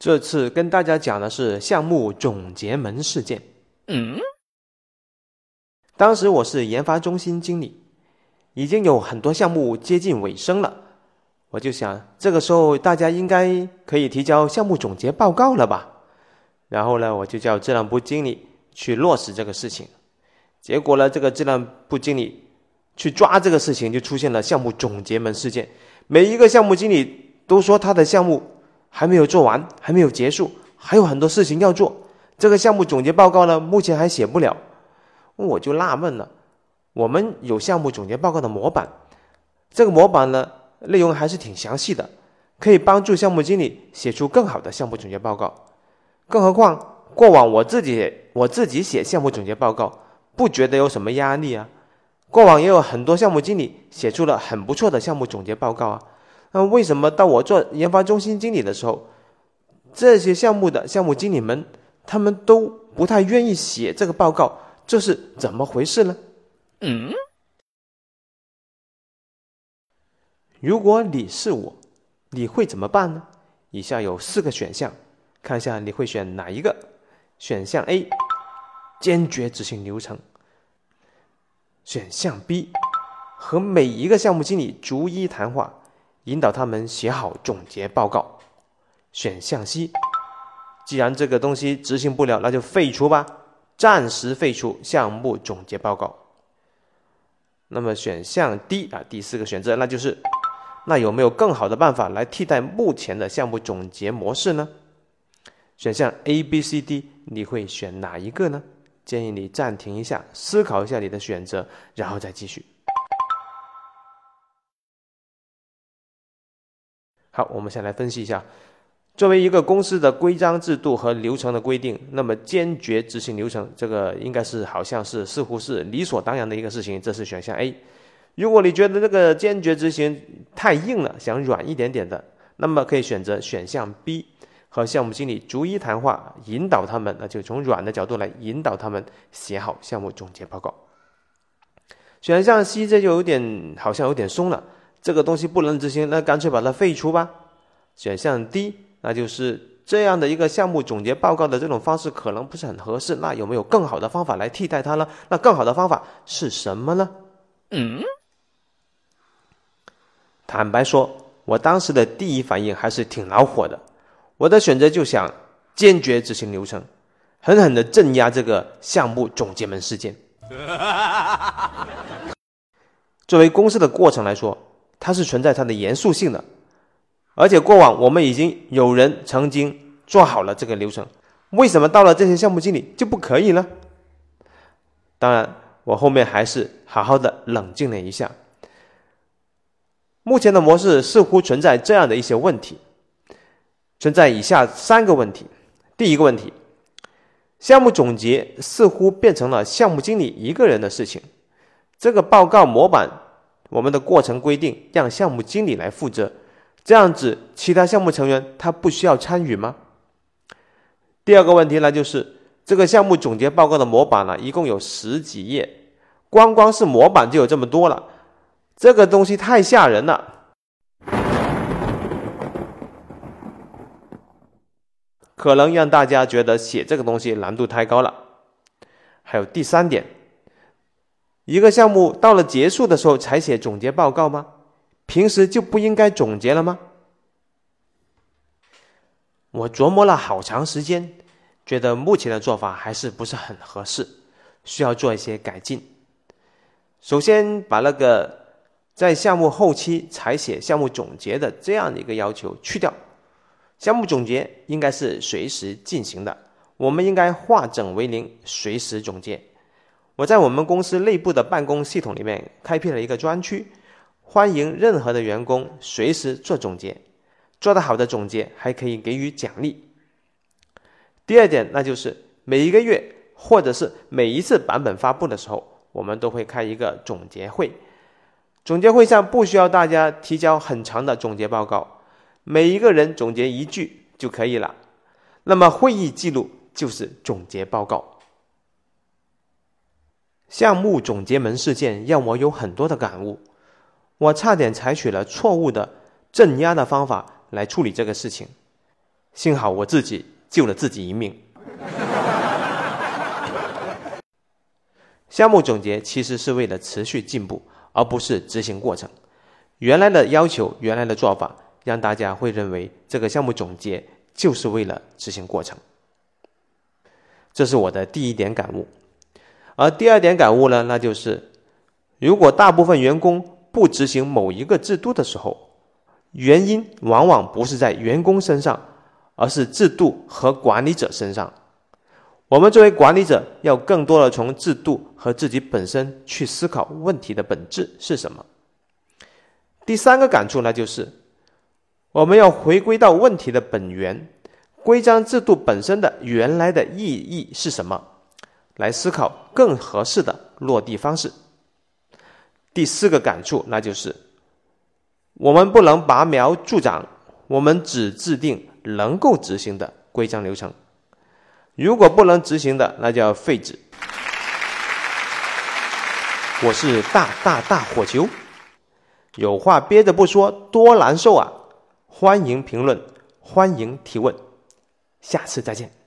这次跟大家讲的是项目总结门事件。嗯，当时我是研发中心经理，已经有很多项目接近尾声了，我就想这个时候大家应该可以提交项目总结报告了吧？然后呢，我就叫质量部经理去落实这个事情。结果呢，这个质量部经理去抓这个事情，就出现了项目总结门事件。每一个项目经理都说他的项目。还没有做完，还没有结束，还有很多事情要做。这个项目总结报告呢，目前还写不了。我就纳闷了，我们有项目总结报告的模板，这个模板呢，内容还是挺详细的，可以帮助项目经理写出更好的项目总结报告。更何况过往我自己我自己写项目总结报告，不觉得有什么压力啊。过往也有很多项目经理写出了很不错的项目总结报告啊。那为什么到我做研发中心经理的时候，这些项目的项目经理们他们都不太愿意写这个报告，这是怎么回事呢？嗯，如果你是我，你会怎么办呢？以下有四个选项，看一下你会选哪一个？选项 A，坚决执行流程。选项 B，和每一个项目经理逐一谈话。引导他们写好总结报告。选项 C，既然这个东西执行不了，那就废除吧，暂时废除项目总结报告。那么选项 D 啊，第四个选择，那就是那有没有更好的办法来替代目前的项目总结模式呢？选项 A、B、C、D，你会选哪一个呢？建议你暂停一下，思考一下你的选择，然后再继续。好，我们先来分析一下，作为一个公司的规章制度和流程的规定，那么坚决执行流程，这个应该是好像是似乎是理所当然的一个事情，这是选项 A。如果你觉得这个坚决执行太硬了，想软一点点的，那么可以选择选项 B，和项目经理逐一谈话，引导他们，那就从软的角度来引导他们写好项目总结报告。选项 C 这就有点好像有点松了。这个东西不能执行，那干脆把它废除吧。选项 D，那就是这样的一个项目总结报告的这种方式可能不是很合适。那有没有更好的方法来替代它呢？那更好的方法是什么呢？嗯，坦白说，我当时的第一反应还是挺恼火的。我的选择就想坚决执行流程，狠狠的镇压这个项目总结门事件。作为公司的过程来说。它是存在它的严肃性的，而且过往我们已经有人曾经做好了这个流程，为什么到了这些项目经理就不可以呢？当然，我后面还是好好的冷静了一下。目前的模式似乎存在这样的一些问题，存在以下三个问题。第一个问题，项目总结似乎变成了项目经理一个人的事情，这个报告模板。我们的过程规定让项目经理来负责，这样子其他项目成员他不需要参与吗？第二个问题呢，就是这个项目总结报告的模板呢，一共有十几页，光光是模板就有这么多了，这个东西太吓人了，可能让大家觉得写这个东西难度太高了。还有第三点。一个项目到了结束的时候才写总结报告吗？平时就不应该总结了吗？我琢磨了好长时间，觉得目前的做法还是不是很合适，需要做一些改进。首先把那个在项目后期才写项目总结的这样的一个要求去掉，项目总结应该是随时进行的，我们应该化整为零，随时总结。我在我们公司内部的办公系统里面开辟了一个专区，欢迎任何的员工随时做总结，做得好的总结还可以给予奖励。第二点，那就是每一个月或者是每一次版本发布的时候，我们都会开一个总结会。总结会上不需要大家提交很长的总结报告，每一个人总结一句就可以了。那么会议记录就是总结报告。项目总结门事件让我有很多的感悟，我差点采取了错误的镇压的方法来处理这个事情。幸好我自己救了自己一命。项目总结其实是为了持续进步，而不是执行过程。原来的要求，原来的做法，让大家会认为这个项目总结就是为了执行过程。这是我的第一点感悟。而第二点感悟呢，那就是如果大部分员工不执行某一个制度的时候，原因往往不是在员工身上，而是制度和管理者身上。我们作为管理者，要更多的从制度和自己本身去思考问题的本质是什么。第三个感触呢，就是我们要回归到问题的本源，规章制度本身的原来的意义是什么，来思考更合适的落地方式。第四个感触，那就是我们不能拔苗助长，我们只制定能够执行的规章流程。如果不能执行的，那叫废纸。我是大大大火球，有话憋着不说多难受啊！欢迎评论，欢迎提问，下次再见。